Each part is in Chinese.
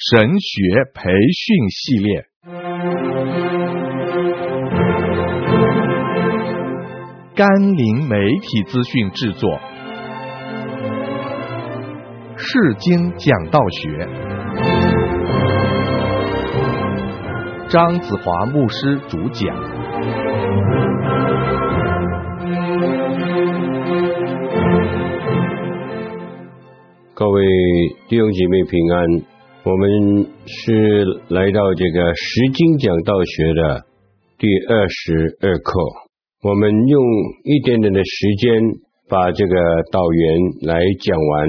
神学培训系列，甘霖媒体资讯制作，世经讲道学，张子华牧师主讲。各位弟兄姐妹平安。我们是来到这个十经讲道学的第二十二课，我们用一点点的时间把这个导员来讲完，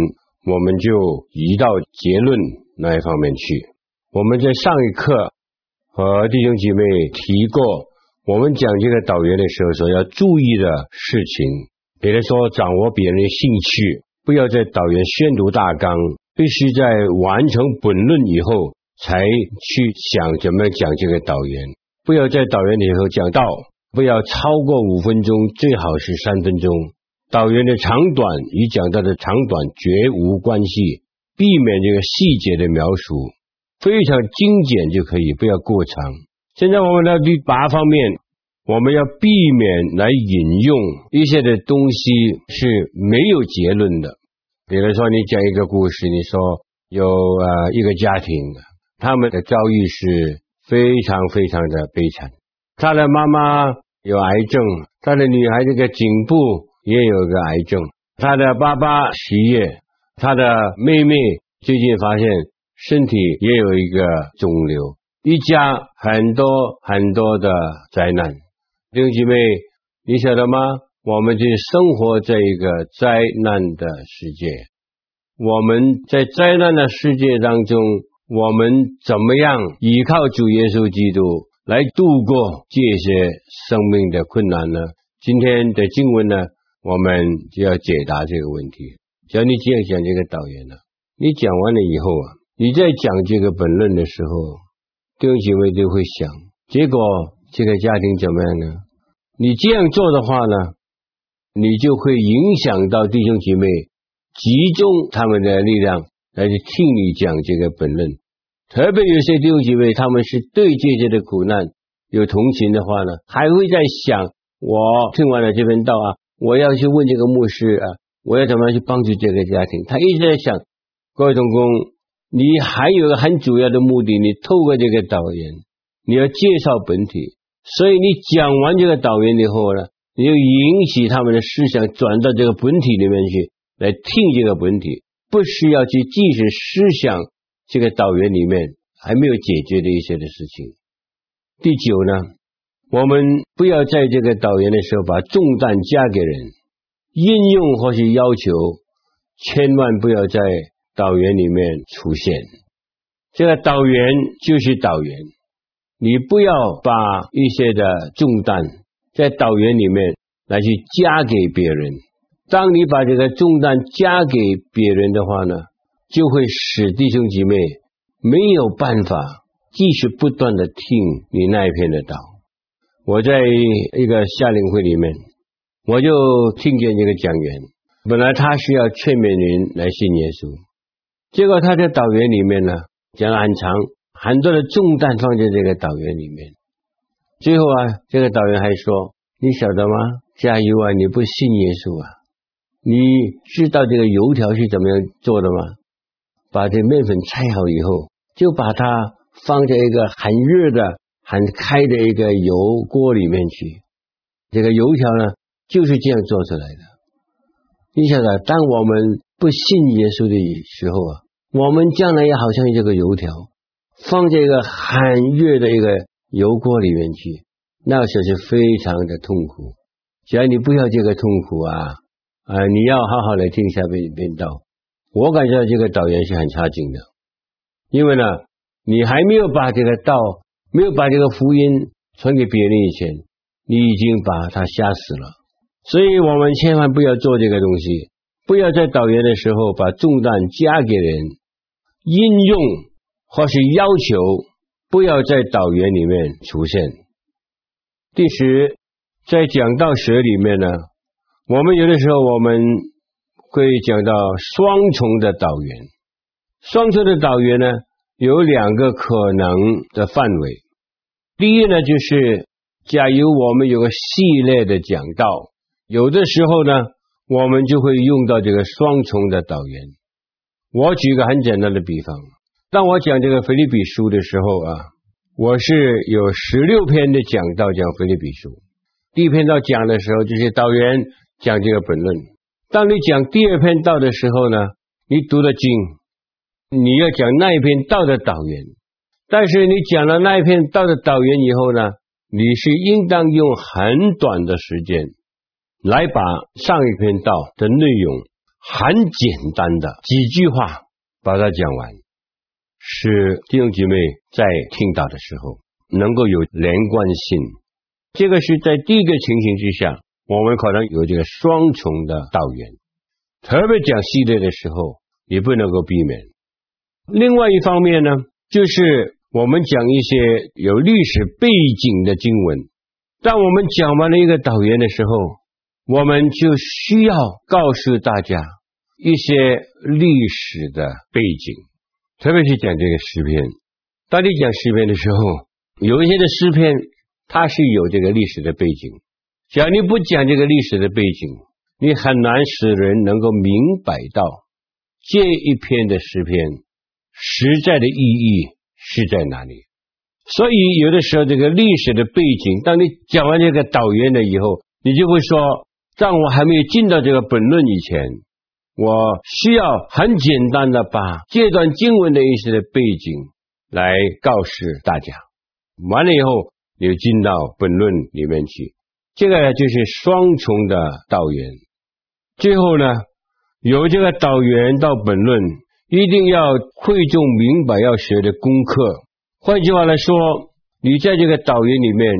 我们就移到结论那一方面去。我们在上一课和弟兄姐妹提过，我们讲这个导员的时候所要注意的事情，比如说掌握别人的兴趣，不要在导员宣读大纲。必须在完成本论以后，才去想怎么讲这个导言。不要在导言里头讲道，不要超过五分钟，最好是三分钟。导言的长短与讲道的长短绝无关系，避免这个细节的描述，非常精简就可以，不要过长。现在我们的第八方面，我们要避免来引用一些的东西是没有结论的。比如说，你讲一个故事，你说有呃一个家庭，他们的遭遇是非常非常的悲惨。他的妈妈有癌症，他的女孩这个颈部也有个癌症，他的爸爸失业，他的妹妹最近发现身体也有一个肿瘤，一家很多很多的灾难。弟兄姐妹，你晓得吗？我们就生活在一个灾难的世界，我们在灾难的世界当中，我们怎么样依靠主耶稣基督来度过这些生命的困难呢？今天的经文呢，我们就要解答这个问题。只要你这样讲这个导言呢，你讲完了以后啊，你在讲这个本论的时候，弟兄姐妹都会想，结果这个家庭怎么样呢？你这样做的话呢？你就会影响到弟兄姐妹，集中他们的力量来去听你讲这个本论。特别有些弟兄姐妹，他们是对这些的苦难有同情的话呢，还会在想：我听完了这篇道啊，我要去问这个牧师啊，我要怎么样去帮助这个家庭？他一直在想。各位同工，你还有个很主要的目的，你透过这个导言，你要介绍本体，所以你讲完这个导言以后呢，你就引起他们的思想转到这个本体里面去，来听这个本体，不需要去继续思想这个导员里面还没有解决的一些的事情。第九呢，我们不要在这个导员的时候把重担加给人，应用或是要求，千万不要在导员里面出现。这个导员就是导员，你不要把一些的重担。在导言里面来去加给别人，当你把这个重担加给别人的话呢，就会使弟兄姐妹没有办法继续不断的听你那一篇的道。我在一个夏令会里面，我就听见这个讲员，本来他需要劝勉人来信耶稣，结果他在导言里面呢讲了很长，很多的重担放在这个导言里面。最后啊，这个导员还说：“你晓得吗？加油啊！你不信耶稣啊？你知道这个油条是怎么样做的吗？把这面粉拆好以后，就把它放在一个很热的、很开的一个油锅里面去。这个油条呢，就是这样做出来的。你晓得，当我们不信耶稣的时候啊，我们将来也好像这个油条放在一个很热的一个。”油锅里面去，那个时候是非常的痛苦。只要你不要这个痛苦啊，啊，你要好好的听下边边道。我感觉这个导员是很差劲的，因为呢，你还没有把这个道，没有把这个福音传给别人以前，你已经把他吓死了。所以我们千万不要做这个东西，不要在导员的时候把重担加给人，应用或是要求。不要在导言里面出现。第十，在讲道学里面呢，我们有的时候我们会讲到双重的导言。双重的导言呢，有两个可能的范围。第一呢，就是假如我们有个系列的讲道，有的时候呢，我们就会用到这个双重的导言。我举个很简单的比方，当我讲这个腓立比书的时候啊，我是有十六篇的讲道讲腓立比书。第一篇道讲的时候，就是导言讲这个本论。当你讲第二篇道的时候呢，你读的经，你要讲那一篇道的导言。但是你讲了那一篇道的导言以后呢，你是应当用很短的时间来把上一篇道的内容很简单的几句话把它讲完，使弟兄姐妹在听到的时候能够有连贯性。这个是在第一个情形之下，我们可能有这个双重的导言，特别讲系列的时候也不能够避免。另外一方面呢，就是。我们讲一些有历史背景的经文，当我们讲完了一个导言的时候，我们就需要告诉大家一些历史的背景，特别是讲这个诗篇。当你讲诗篇的时候，有一些的诗篇它是有这个历史的背景，假如你不讲这个历史的背景，你很难使人能够明白到这一篇的诗篇实在的意义。是在哪里？所以有的时候，这个历史的背景，当你讲完这个导言了以后，你就会说，在我还没有进到这个本论以前，我需要很简单的把这段经文的一些的背景来告诉大家。完了以后，你进到本论里面去，这个就是双重的导言。最后呢，由这个导言到本论。一定要会众明白要学的功课。换句话来说，你在这个导言里面，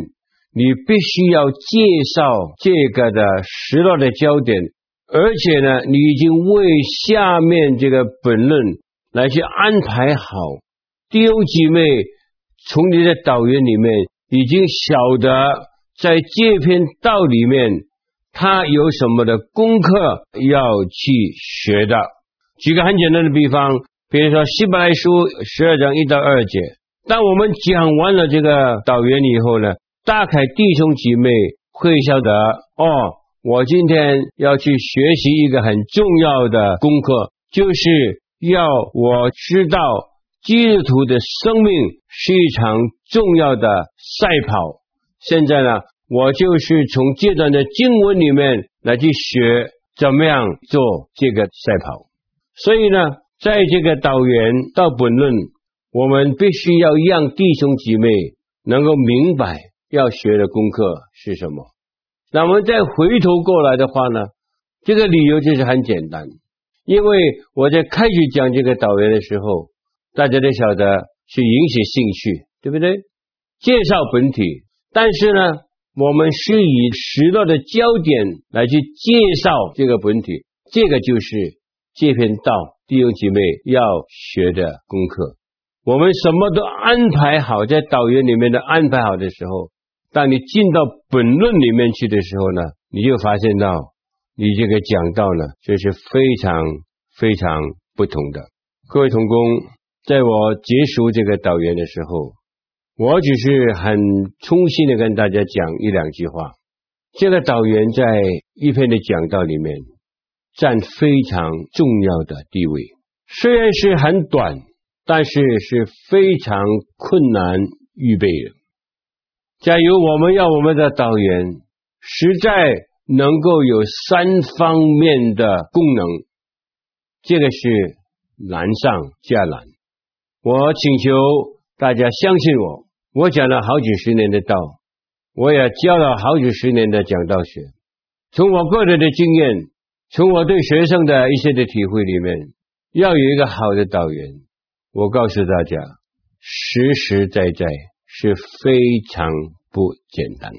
你必须要介绍这个的时代的焦点，而且呢，你已经为下面这个本论来去安排好。弟兄姐妹，从你的导言里面已经晓得，在这篇道里面，他有什么的功课要去学的。举个很简单的比方，比如说希伯来书十二章一到二节，当我们讲完了这个导言以后呢，大概弟兄姐妹会晓得哦，我今天要去学习一个很重要的功课，就是要我知道基督徒的生命是一场重要的赛跑。现在呢，我就是从这段的经文里面来去学怎么样做这个赛跑。所以呢，在这个导言到本论，我们必须要让弟兄姐妹能够明白要学的功课是什么。那我们再回头过来的话呢，这个理由就是很简单，因为我在开始讲这个导言的时候，大家都晓得是引起兴趣，对不对？介绍本体，但是呢，我们是以时代的焦点来去介绍这个本体，这个就是。这篇道弟兄姐妹要学的功课，我们什么都安排好，在导言里面的安排好的时候，当你进到本论里面去的时候呢，你就发现到你这个讲道呢，就是非常非常不同的。各位同工，在我结束这个导员的时候，我只是很衷心的跟大家讲一两句话。这个导员在一篇的讲道里面。占非常重要的地位，虽然是很短，但是是非常困难预备的。假如我们要我们的导员实在能够有三方面的功能，这个是难上加难。我请求大家相信我，我讲了好几十年的道，我也教了好几十年的讲道学，从我个人的经验。从我对学生的一些的体会里面，要有一个好的导员，我告诉大家，实实在在是非常不简单。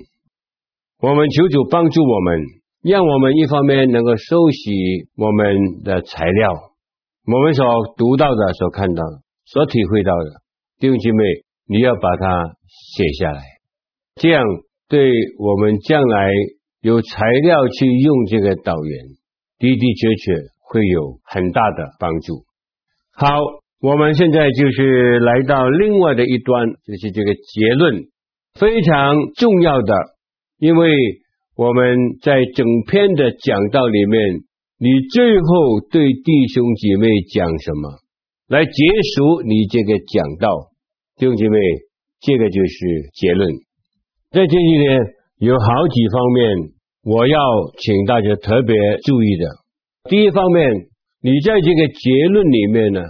我们求主帮助我们，让我们一方面能够收集我们的材料，我们所读到的、所看到的、所体会到的，弟兄姐妹，你要把它写下来，这样对我们将来有材料去用这个导员。的的确确会有很大的帮助。好，我们现在就是来到另外的一端，就是这个结论，非常重要的，因为我们在整篇的讲道里面，你最后对弟兄姐妹讲什么，来结束你这个讲道，弟兄姐妹，这个就是结论。在这里呢，有好几方面，我要请大家特别注意的。第一方面，你在这个结论里面呢。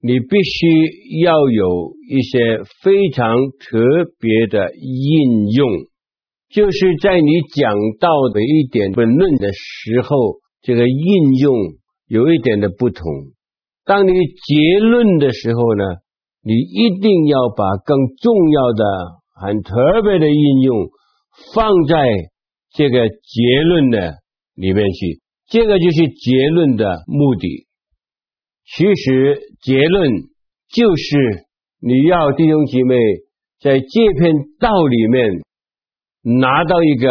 你必须要有一些非常特别的应用，就是在你讲到的一点本论的时候，这个应用有一点的不同。当你结论的时候呢，你一定要把更重要的、很特别的应用放在这个结论的里面去，这个就是结论的目的。其实结论就是你要弟兄姐妹在这篇道里面拿到一个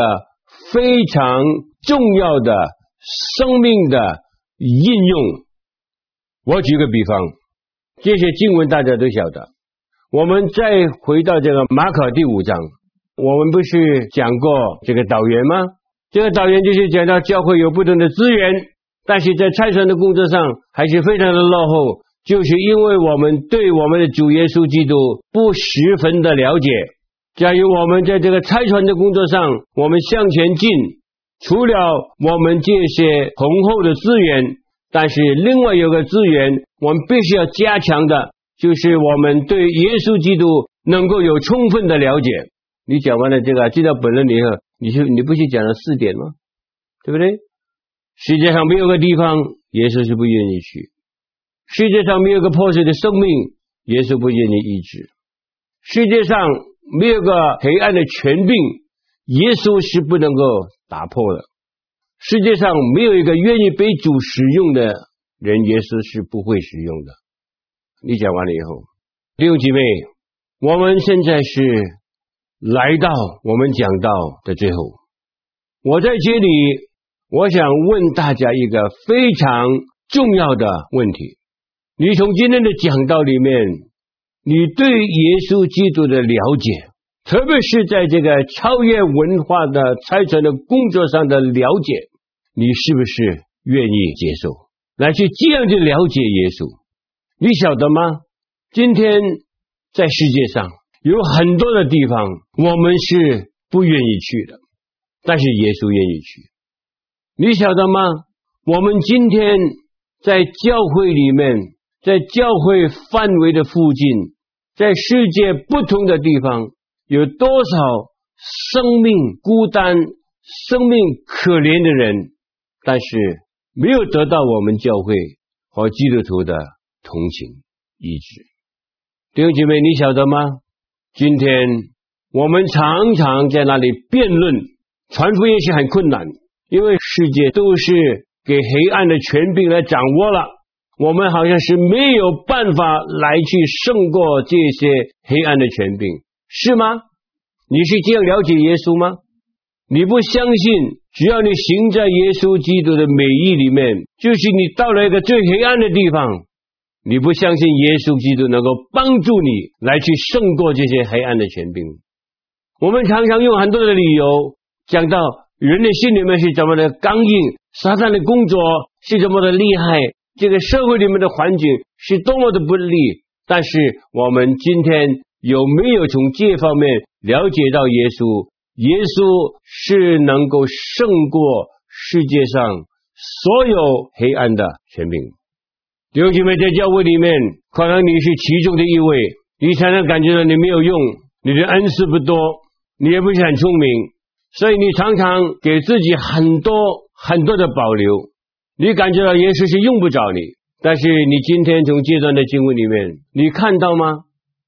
非常重要的生命的应用。我举个比方，这些经文大家都晓得。我们再回到这个马可第五章，我们不是讲过这个导员吗？这个导员就是讲到教会有不同的资源。但是在拆船的工作上还是非常的落后，就是因为我们对我们的主耶稣基督不十分的了解。假如我们在这个拆船的工作上，我们向前进，除了我们这些丰厚的资源，但是另外有个资源，我们必须要加强的，就是我们对耶稣基督能够有充分的了解。你讲完了这个，记到本论里以后，你就你不是讲了四点吗？对不对？世界上没有个地方，耶稣是不愿意去；世界上没有个破碎的生命，耶稣不愿意医治；世界上没有个黑暗的权柄，耶稣是不能够打破的；世界上没有一个愿意被主使用的人，耶稣是不会使用的。你讲完了以后，弟兄姐妹，我们现在是来到我们讲到的最后，我在这里。我想问大家一个非常重要的问题：你从今天的讲道里面，你对耶稣基督的了解，特别是在这个超越文化的差传的工作上的了解，你是不是愿意接受，来去这样去了解耶稣？你晓得吗？今天在世界上有很多的地方，我们是不愿意去的，但是耶稣愿意去。你晓得吗？我们今天在教会里面，在教会范围的附近，在世界不同的地方，有多少生命孤单、生命可怜的人，但是没有得到我们教会和基督徒的同情医治。弟兄姐妹，你晓得吗？今天我们常常在那里辩论，传福音是很困难。因为世界都是给黑暗的权柄来掌握了，我们好像是没有办法来去胜过这些黑暗的权柄，是吗？你是这样了解耶稣吗？你不相信，只要你行在耶稣基督的美意里面，就是你到了一个最黑暗的地方，你不相信耶稣基督能够帮助你来去胜过这些黑暗的权柄。我们常常用很多的理由讲到。人的心里面是怎么的刚硬，撒旦的工作是怎么的厉害，这个社会里面的环境是多么的不利。但是我们今天有没有从这方面了解到耶稣？耶稣是能够胜过世界上所有黑暗的权柄。弟兄姐妹，在教会里面，可能你是其中的一位，你常常感觉到你没有用，你的恩赐不多，你也不是很聪明。所以你常常给自己很多很多的保留，你感觉到耶稣是用不着你，但是你今天从这段的经文里面，你看到吗？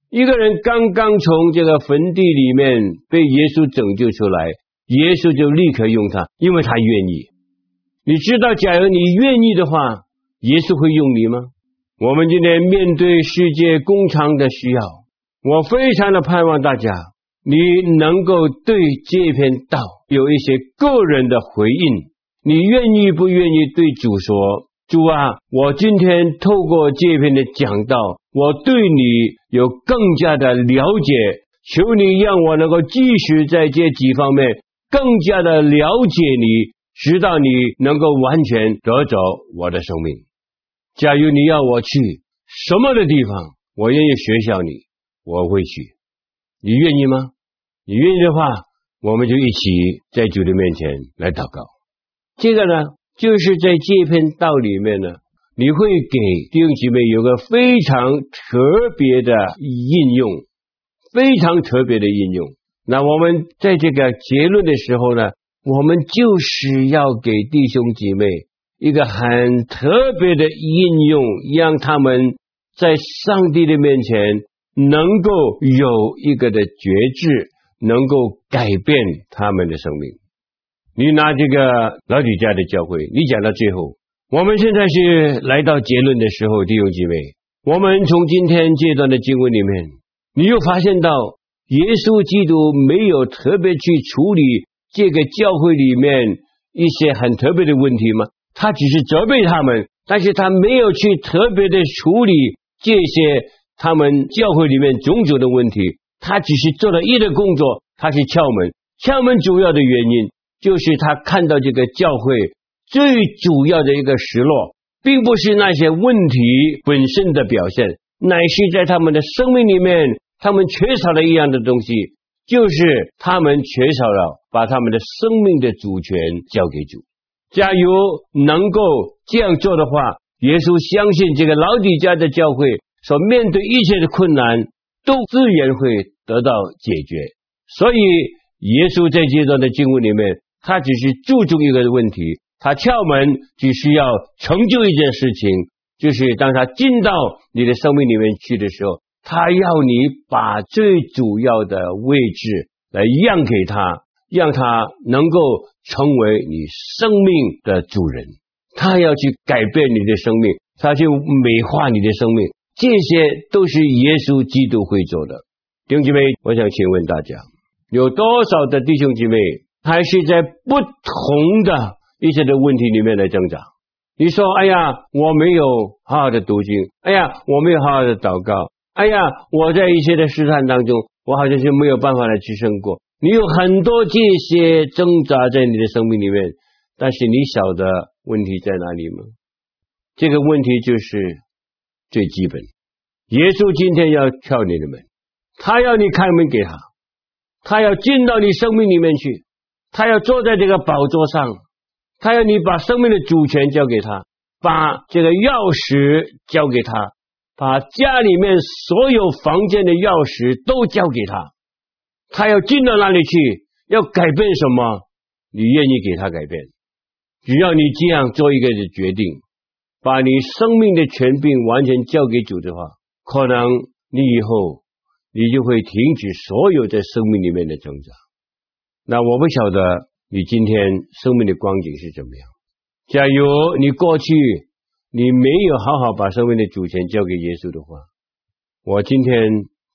一个人刚刚从这个坟地里面被耶稣拯救出来，耶稣就立刻用他，因为他愿意。你知道，假如你愿意的话，耶稣会用你吗？我们今天面对世界工厂的需要，我非常的盼望大家。你能够对这篇道有一些个人的回应，你愿意不愿意对主说：主啊，我今天透过这篇的讲道，我对你有更加的了解，求你让我能够继续在这几方面更加的了解你，直到你能够完全得着我的生命。假如你要我去什么的地方，我愿意学效你，我会去。你愿意吗？你愿意的话，我们就一起在主的面前来祷告。这个呢，就是在这篇道里面呢，你会给弟兄姐妹有个非常特别的应用，非常特别的应用。那我们在这个结论的时候呢，我们就是要给弟兄姐妹一个很特别的应用，让他们在上帝的面前能够有一个的觉知，能够改变他们的生命。你拿这个老底嘉的教会，你讲到最后，我们现在是来到结论的时候，弟兄姐妹，我们从今天这段的经文里面，你又发现到耶稣基督没有特别去处理这个教会里面一些很特别的问题吗？他只是责备他们，但是他没有去特别的处理这些他们教会里面种种的问题，他只是做了一的工作，他是敲门，敲门主要的原因。就是他看到这个教会最主要的一个失落，并不是那些问题本身的表现，乃是在他们的生命里面，他们缺少了一样的东西，就是他们缺少了把他们的生命的主权交给主。假如能够这样做的话，耶稣相信这个老底家的教会所面对一切的困难都自然会得到解决。所以耶稣在这段的经文里面。他只是注重一个问题，他敲门只需要成就一件事情，就是当他进到你的生命里面去的时候，他要你把最主要的位置来让给他，让他能够成为你生命的主人。他要去改变你的生命，他去美化你的生命，这些都是耶稣基督会做的。弟兄姐妹，我想请问大家，有多少的弟兄姐妹？还是在不同的一些的问题里面来挣扎。你说：“哎呀，我没有好好的读经，哎呀，我没有好好的祷告，哎呀，我在一些的试探当中，我好像是没有办法来支撑过。”你有很多这些挣扎在你的生命里面，但是你晓得问题在哪里吗？这个问题就是最基本。耶稣今天要敲你的门，他要你开门给他，他要进到你生命里面去。他要坐在这个宝座上，他要你把生命的主权交给他，把这个钥匙交给他，把家里面所有房间的钥匙都交给他。他要进到那里去？要改变什么？你愿意给他改变？只要你这样做一个决定，把你生命的权柄完全交给主的话，可能你以后你就会停止所有在生命里面的挣扎。那我不晓得你今天生命的光景是怎么样。假如你过去你没有好好把生命的主权交给耶稣的话，我今天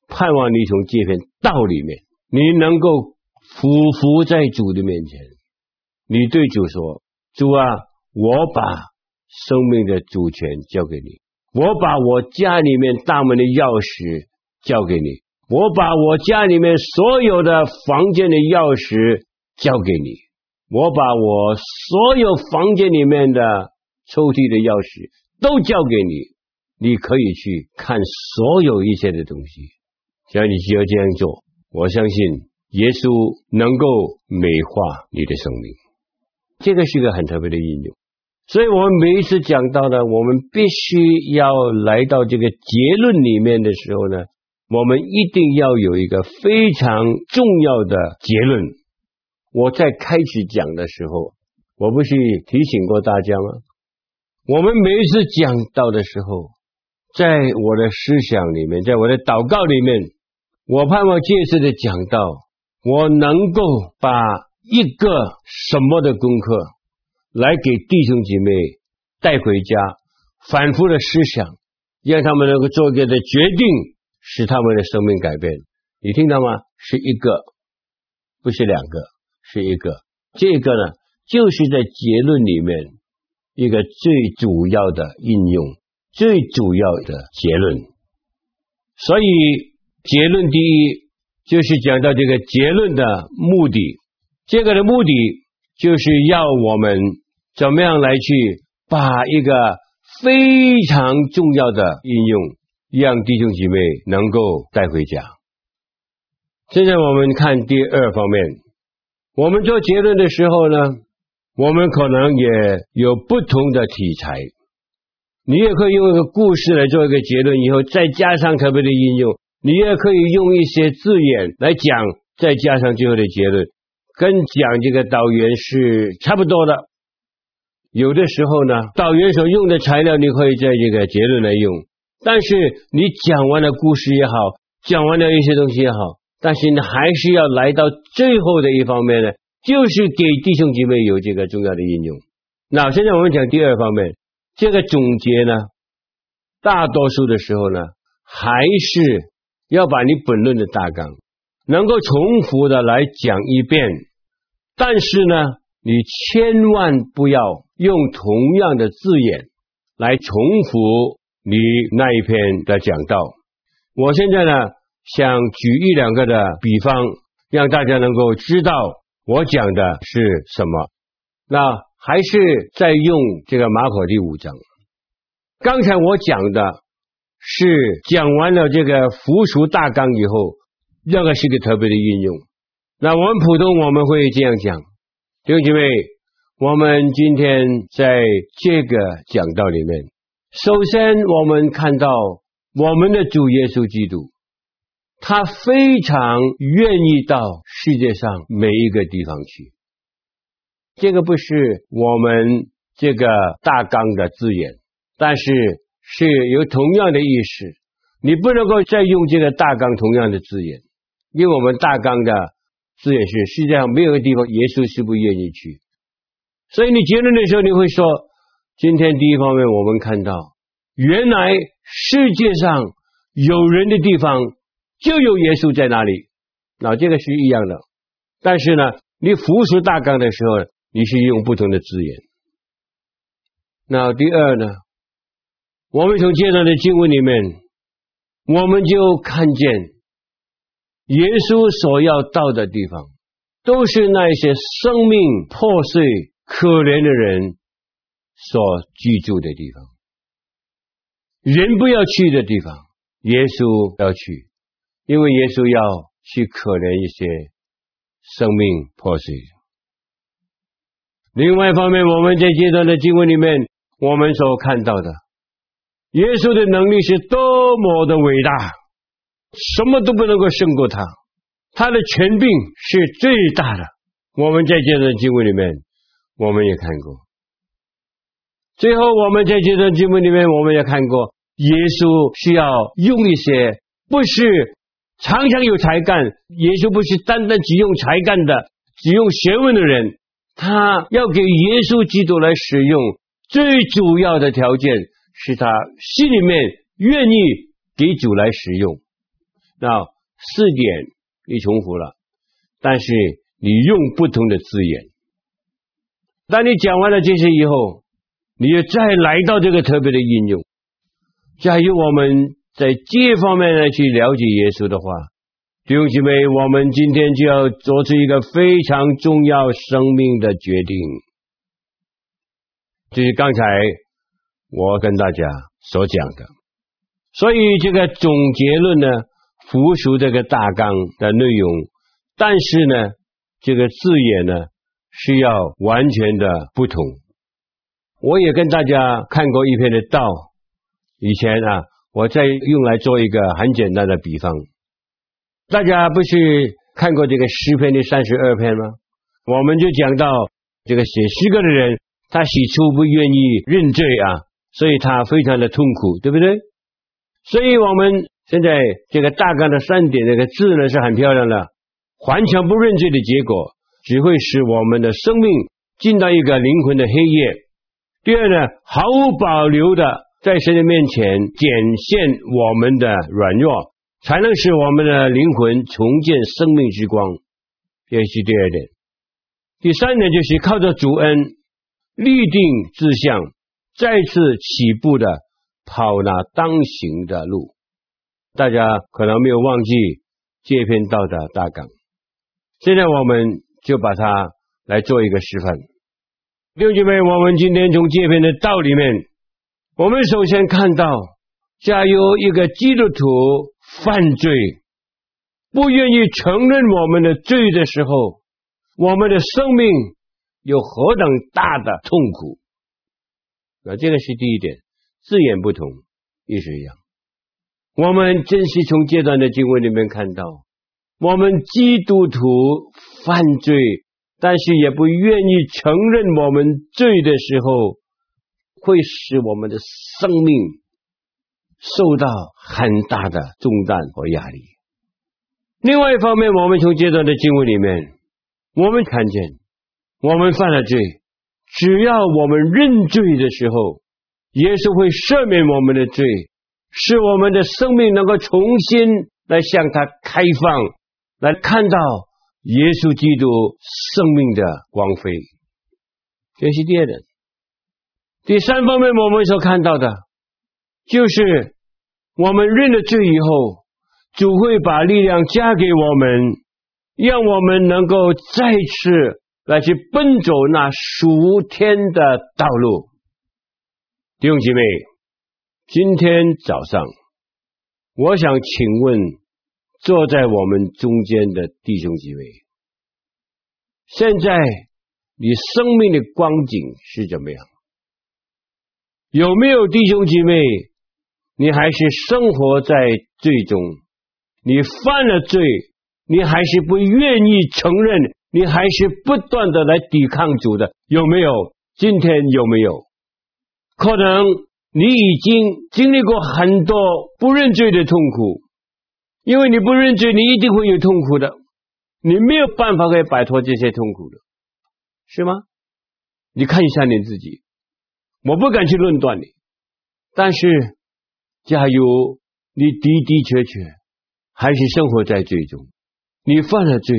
盼望你从这篇道里面，你能够俯伏在主的面前，你对主说：“主啊，我把生命的主权交给你，我把我家里面大门的钥匙交给你。”我把我家里面所有的房间的钥匙交给你，我把我所有房间里面的抽屉的钥匙都交给你，你可以去看所有一切的东西。只要你只要这样做，我相信耶稣能够美化你的生命。这个是个很特别的应用，所以我们每一次讲到呢，我们必须要来到这个结论里面的时候呢。我们一定要有一个非常重要的结论。我在开始讲的时候，我不是提醒过大家吗？我们每一次讲到的时候，在我的思想里面，在我的祷告里面，我盼望这次的讲到，我能够把一个什么的功课来给弟兄姐妹带回家，反复的思想，让他们能够做一个的决定。使他们的生命改变，你听到吗？是一个，不是两个，是一个。这个呢，就是在结论里面一个最主要的应用，最主要的结论。所以结论第一就是讲到这个结论的目的，这个的目的就是要我们怎么样来去把一个非常重要的应用，让弟兄姐妹能够带回家。现在我们看第二方面，我们做结论的时候呢，我们可能也有不同的题材。你也可以用一个故事来做一个结论，以后再加上特别的应用。你也可以用一些字眼来讲，再加上最后的结论，跟讲这个导言是差不多的。有的时候呢，导员所用的材料，你可以在这个结论来用。但是你讲完了故事也好，讲完了一些东西也好，但是你还是要来到最后的一方面呢，就是给弟兄姐妹有这个重要的应用。那现在我们讲第二方面，这个总结呢，大多数的时候呢，还是要把你本论的大纲能够重复的来讲一遍，但是呢。你千万不要用同样的字眼来重复你那一篇的讲道。我现在呢，想举一两个的比方，让大家能够知道我讲的是什么。那还是在用这个马可第五章。刚才我讲的是讲完了这个附属大纲以后，这个是个特别的应用。那我们普通我们会这样讲。弟兄姐妹，我们今天在这个讲道里面，首先我们看到我们的主耶稣基督，他非常愿意到世界上每一个地方去。这个不是我们这个大纲的字眼，但是是有同样的意思。你不能够再用这个大纲同样的字眼，因为我们大纲的。字眼是世界上没有个地方，耶稣是不愿意去。所以你结论的时候，你会说：今天第一方面，我们看到原来世界上有人的地方就有耶稣在那里。那这个是一样的，但是呢，你附属大纲的时候，你是用不同的资源。那第二呢，我们从这段的经文里面，我们就看见。耶稣所要到的地方，都是那些生命破碎、可怜的人所居住的地方。人不要去的地方，耶稣要去，因为耶稣要去可怜一些生命破碎。另外一方面，我们在这段的经文里面，我们所看到的，耶稣的能力是多么的伟大。什么都不能够胜过他，他的权柄是最大的。我们在这段经文里面，我们也看过。最后，我们在这段经文里面，我们也看过，耶稣需要用一些不是常常有才干，耶稣不是单单只用才干的，只用学问的人，他要给耶稣基督来使用，最主要的条件是他心里面愿意给主来使用。那四点你重复了，但是你用不同的字眼。当你讲完了这些以后，你又再来到这个特别的应用，假如我们在这方面来去了解耶稣的话，弟兄姐妹，我们今天就要做出一个非常重要生命的决定，就是刚才我跟大家所讲的。所以这个总结论呢，附属这个大纲的内容，但是呢，这个字眼呢是要完全的不同。我也跟大家看过一篇的道，以前啊，我在用来做一个很简单的比方。大家不是看过这个诗篇的三十二篇吗？我们就讲到这个写诗歌的人，他起初不愿意认罪啊，所以他非常的痛苦，对不对？所以我们。现在这个大纲的三点，那个字呢是很漂亮的，完全不认罪的结果，只会使我们的生命进到一个灵魂的黑夜。第二呢，毫无保留的在神的面前展现我们的软弱，才能使我们的灵魂重见生命之光。这是第二点。第三点就是靠着主恩，立定志向，再次起步的跑那当行的路。大家可能没有忘记这篇道的大纲，现在我们就把它来做一个示范。弟兄姐妹，我们今天从这篇的道里面，我们首先看到，假如一个基督徒犯罪，不愿意承认我们的罪的时候，我们的生命有何等大的痛苦？那这个是第一点，字眼不同，意思一样。我们真是从这段的经文里面看到，我们基督徒犯罪，但是也不愿意承认我们罪的时候，会使我们的生命受到很大的重担和压力。另外一方面，我们从这段的经文里面，我们看见，我们犯了罪，只要我们认罪的时候，耶稣会赦免我们的罪，使我们的生命能够重新来向他开放，来看到耶稣基督生命的光辉。这是第二点。第三方面，我们所看到的，就是我们认了罪以后。主会把力量加给我们，让我们能够再次来去奔走那属天的道路。弟兄姐妹，今天早上，我想请问坐在我们中间的弟兄姐妹，现在你生命的光景是怎么样？有没有弟兄姐妹，你还是生活在罪中？你犯了罪，你还是不愿意承认，你还是不断的来抵抗主的，有没有？今天有没有？可能你已经经历过很多不认罪的痛苦，因为你不认罪，你一定会有痛苦的，你没有办法可以摆脱这些痛苦的，是吗？你看一下你自己，我不敢去论断你，但是假如你的的确确。还是生活在罪中，你犯了罪，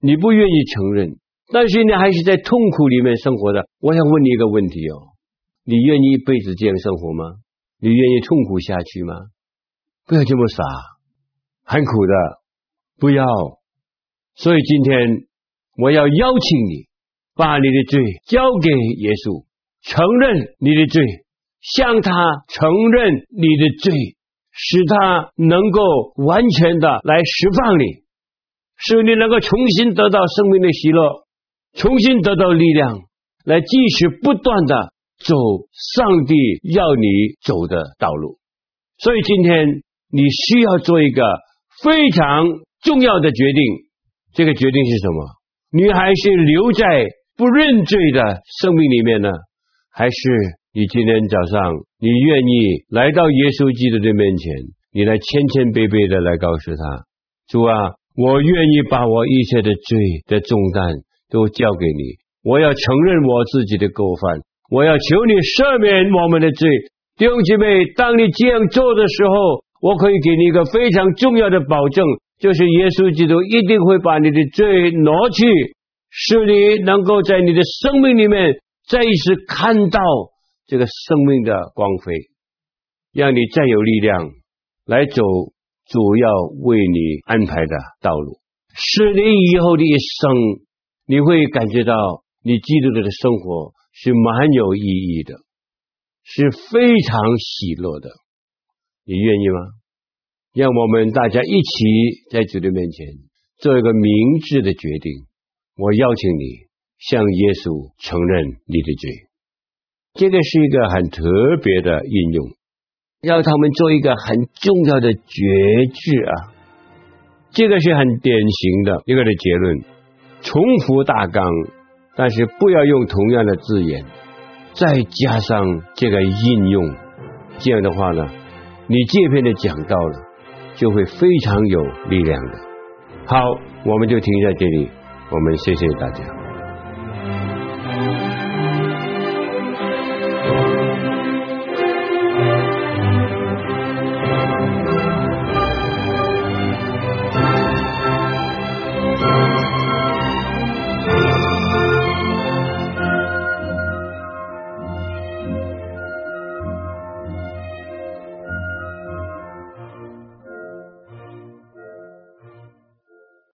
你不愿意承认，但是你还是在痛苦里面生活的。我想问你一个问题哦，你愿意一辈子这样生活吗？你愿意痛苦下去吗？不要这么傻，很苦的，不要。所以今天我要邀请你，把你的罪交给耶稣，承认你的罪，向他承认你的罪。使他能够完全的来释放你，使你能够重新得到生命的喜乐，重新得到力量，来继续不断的走上帝要你走的道路。所以今天你需要做一个非常重要的决定，这个决定是什么？你还是留在不认罪的生命里面呢，还是？你今天早上，你愿意来到耶稣基督的面前，你来谦谦卑卑的来告诉他：主啊，我愿意把我一切的罪的重担都交给你，我要承认我自己的过犯，我要求你赦免我们的罪。弟兄姐妹，当你这样做的时候，我可以给你一个非常重要的保证，就是耶稣基督一定会把你的罪挪去，使你能够在你的生命里面再一次看到。这个生命的光辉，让你再有力量来走主要为你安排的道路，使你以后的一生，你会感觉到你基督徒的生活是蛮有意义的，是非常喜乐的。你愿意吗？让我们大家一起在主的面前做一个明智的决定。我邀请你向耶稣承认你的罪。这个是一个很特别的应用，要他们做一个很重要的决志啊！这个是很典型的一个的结论，重复大纲，但是不要用同样的字眼，再加上这个应用，这样的话呢，你这篇的讲到了，就会非常有力量的。好，我们就停在这里，我们谢谢大家。